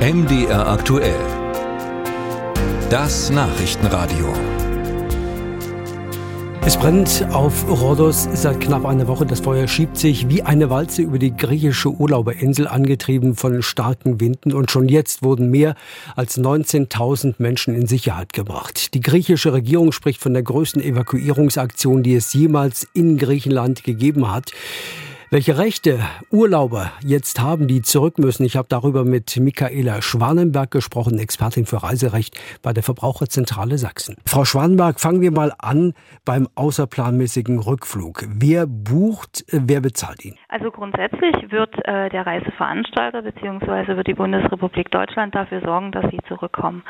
MDR aktuell. Das Nachrichtenradio. Es brennt auf Rhodos seit knapp einer Woche. Das Feuer schiebt sich wie eine Walze über die griechische Urlauberinsel, angetrieben von starken Winden. Und schon jetzt wurden mehr als 19.000 Menschen in Sicherheit gebracht. Die griechische Regierung spricht von der größten Evakuierungsaktion, die es jemals in Griechenland gegeben hat. Welche Rechte Urlauber jetzt haben, die zurück müssen, ich habe darüber mit Michaela Schwanenberg gesprochen, Expertin für Reiserecht bei der Verbraucherzentrale Sachsen. Frau Schwanenberg, fangen wir mal an beim außerplanmäßigen Rückflug. Wer bucht, wer bezahlt ihn? Also grundsätzlich wird äh, der Reiseveranstalter bzw. wird die Bundesrepublik Deutschland dafür sorgen, dass sie zurückkommen.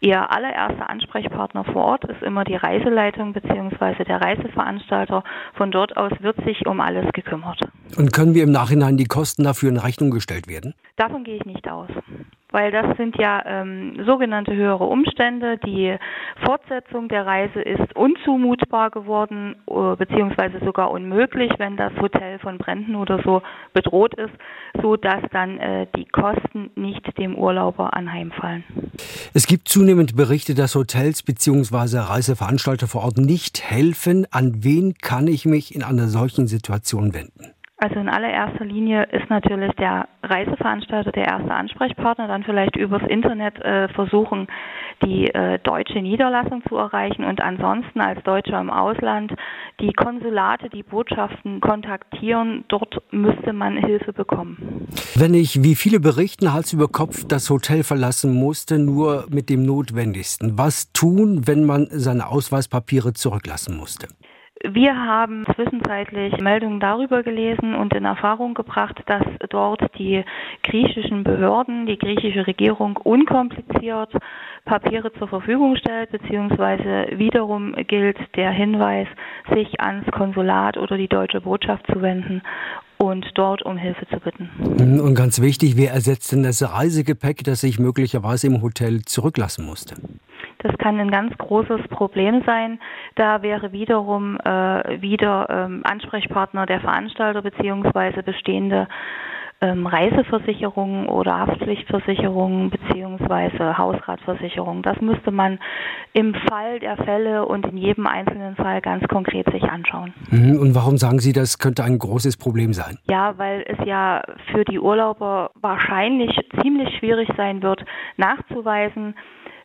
Ihr allererster Ansprechpartner vor Ort ist immer die Reiseleitung bzw. der Reiseveranstalter. Von dort aus wird sich um alles gekümmert. Und können wir im Nachhinein die Kosten dafür in Rechnung gestellt werden? Davon gehe ich nicht aus weil das sind ja ähm, sogenannte höhere Umstände. Die Fortsetzung der Reise ist unzumutbar geworden, äh, beziehungsweise sogar unmöglich, wenn das Hotel von Bränden oder so bedroht ist, so dass dann äh, die Kosten nicht dem Urlauber anheimfallen. Es gibt zunehmend Berichte, dass Hotels beziehungsweise Reiseveranstalter vor Ort nicht helfen. An wen kann ich mich in einer solchen Situation wenden? Also in allererster Linie ist natürlich der Reiseveranstalter der erste Ansprechpartner, dann vielleicht übers Internet äh, versuchen, die äh, deutsche Niederlassung zu erreichen und ansonsten als Deutscher im Ausland die Konsulate, die Botschaften kontaktieren. Dort müsste man Hilfe bekommen. Wenn ich, wie viele berichten, Hals über Kopf das Hotel verlassen musste, nur mit dem Notwendigsten. Was tun, wenn man seine Ausweispapiere zurücklassen musste? Wir haben zwischenzeitlich Meldungen darüber gelesen und in Erfahrung gebracht, dass dort die griechischen Behörden, die griechische Regierung unkompliziert Papiere zur Verfügung stellt, beziehungsweise wiederum gilt der Hinweis, sich ans Konsulat oder die deutsche Botschaft zu wenden und dort um Hilfe zu bitten. Und ganz wichtig, wer ersetzt denn das Reisegepäck, das ich möglicherweise im Hotel zurücklassen musste? Das kann ein ganz großes Problem sein. Da wäre wiederum äh, wieder ähm, Ansprechpartner der Veranstalter beziehungsweise bestehende ähm, Reiseversicherungen oder Haftpflichtversicherungen beziehungsweise Hausratversicherungen. Das müsste man im Fall der Fälle und in jedem einzelnen Fall ganz konkret sich anschauen. Mhm. Und warum sagen Sie, das könnte ein großes Problem sein? Ja, weil es ja für die Urlauber wahrscheinlich ziemlich schwierig sein wird, nachzuweisen,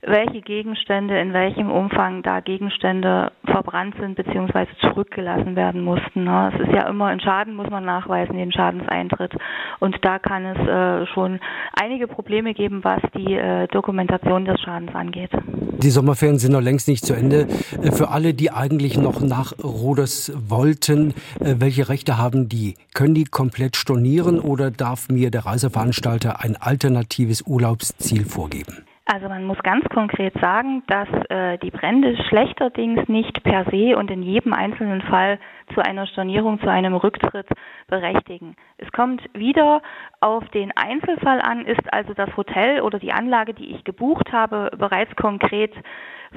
welche Gegenstände in welchem Umfang da Gegenstände verbrannt sind bzw. zurückgelassen werden mussten. Ne? Es ist ja immer ein Schaden, muss man nachweisen, den Schadenseintritt. Und da kann es äh, schon einige Probleme geben, was die äh, Dokumentation des Schadens angeht. Die Sommerferien sind noch längst nicht zu Ende. Äh, für alle, die eigentlich noch nach Rodes wollten, welche Rechte haben die? Können die komplett stornieren oder darf mir der Reiseveranstalter ein alternatives Urlaubsziel vorgeben? Also man muss ganz konkret sagen, dass äh, die Brände schlechterdings nicht per se und in jedem einzelnen Fall zu einer Stornierung, zu einem Rücktritt berechtigen. Es kommt wieder auf den Einzelfall an, ist also das Hotel oder die Anlage, die ich gebucht habe, bereits konkret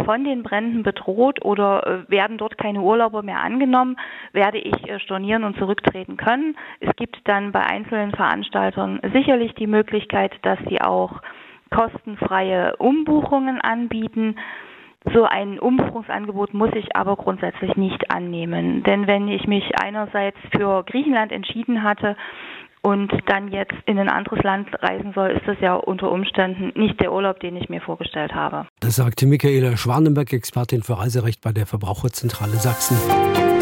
von den Bränden bedroht oder äh, werden dort keine Urlauber mehr angenommen, werde ich äh, stornieren und zurücktreten können. Es gibt dann bei einzelnen Veranstaltern sicherlich die Möglichkeit, dass sie auch kostenfreie Umbuchungen anbieten. So ein Umbuchungsangebot muss ich aber grundsätzlich nicht annehmen. Denn wenn ich mich einerseits für Griechenland entschieden hatte und dann jetzt in ein anderes Land reisen soll, ist das ja unter Umständen nicht der Urlaub, den ich mir vorgestellt habe. Das sagte Michaela Schwanenberg, Expertin für Reiserecht bei der Verbraucherzentrale Sachsen.